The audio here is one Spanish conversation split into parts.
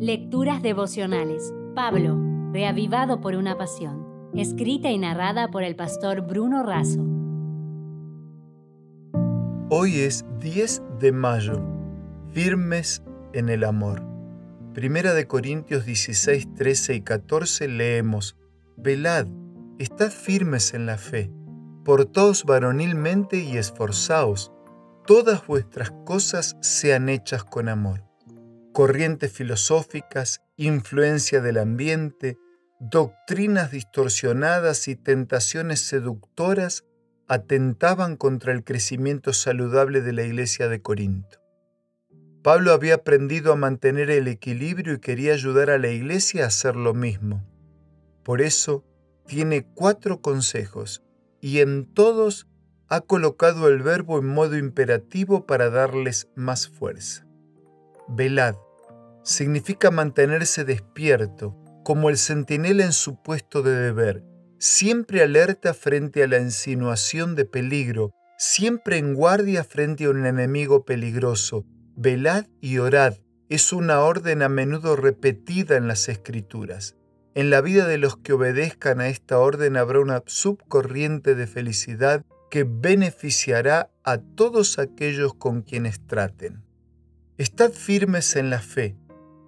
Lecturas devocionales. Pablo, reavivado por una pasión. Escrita y narrada por el pastor Bruno Razo. Hoy es 10 de mayo. Firmes en el amor. Primera de Corintios 16, 13 y 14 leemos, Velad, estad firmes en la fe, portaos varonilmente y esforzaos, todas vuestras cosas sean hechas con amor. Corrientes filosóficas, influencia del ambiente, doctrinas distorsionadas y tentaciones seductoras atentaban contra el crecimiento saludable de la iglesia de Corinto. Pablo había aprendido a mantener el equilibrio y quería ayudar a la iglesia a hacer lo mismo. Por eso tiene cuatro consejos y en todos ha colocado el verbo en modo imperativo para darles más fuerza. Velad significa mantenerse despierto, como el centinela en su puesto de deber, siempre alerta frente a la insinuación de peligro, siempre en guardia frente a un enemigo peligroso. Velad y orad es una orden a menudo repetida en las escrituras. En la vida de los que obedezcan a esta orden habrá una subcorriente de felicidad que beneficiará a todos aquellos con quienes traten. Estad firmes en la fe.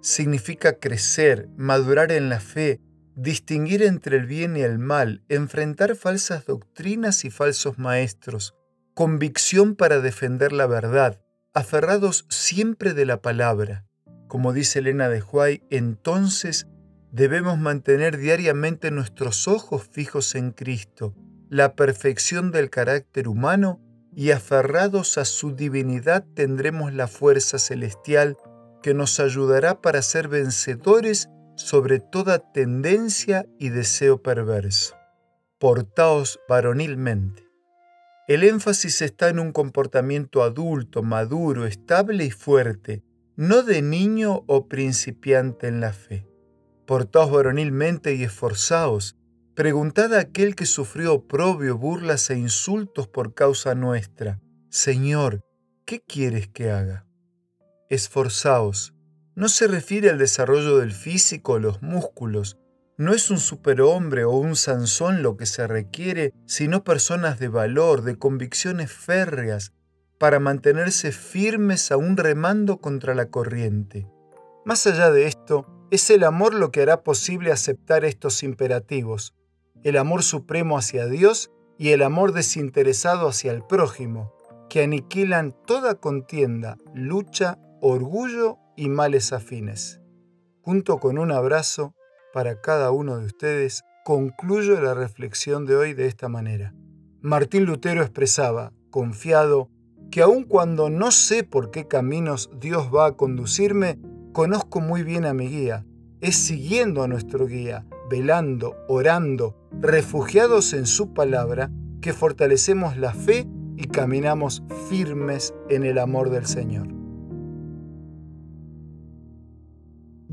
Significa crecer, madurar en la fe, distinguir entre el bien y el mal, enfrentar falsas doctrinas y falsos maestros, convicción para defender la verdad, aferrados siempre de la palabra. Como dice Elena de Huay, entonces debemos mantener diariamente nuestros ojos fijos en Cristo, la perfección del carácter humano y aferrados a su divinidad tendremos la fuerza celestial que nos ayudará para ser vencedores sobre toda tendencia y deseo perverso. Portaos varonilmente. El énfasis está en un comportamiento adulto, maduro, estable y fuerte, no de niño o principiante en la fe. Portaos varonilmente y esforzaos, Preguntad a aquel que sufrió oprobio, burlas e insultos por causa nuestra, Señor, ¿qué quieres que haga? Esforzaos. No se refiere al desarrollo del físico o los músculos. No es un superhombre o un Sansón lo que se requiere, sino personas de valor, de convicciones férreas, para mantenerse firmes aún remando contra la corriente. Más allá de esto, es el amor lo que hará posible aceptar estos imperativos el amor supremo hacia Dios y el amor desinteresado hacia el prójimo, que aniquilan toda contienda, lucha, orgullo y males afines. Junto con un abrazo para cada uno de ustedes, concluyo la reflexión de hoy de esta manera. Martín Lutero expresaba, confiado, que aun cuando no sé por qué caminos Dios va a conducirme, conozco muy bien a mi guía. Es siguiendo a nuestro guía, velando, orando, refugiados en su palabra, que fortalecemos la fe y caminamos firmes en el amor del Señor.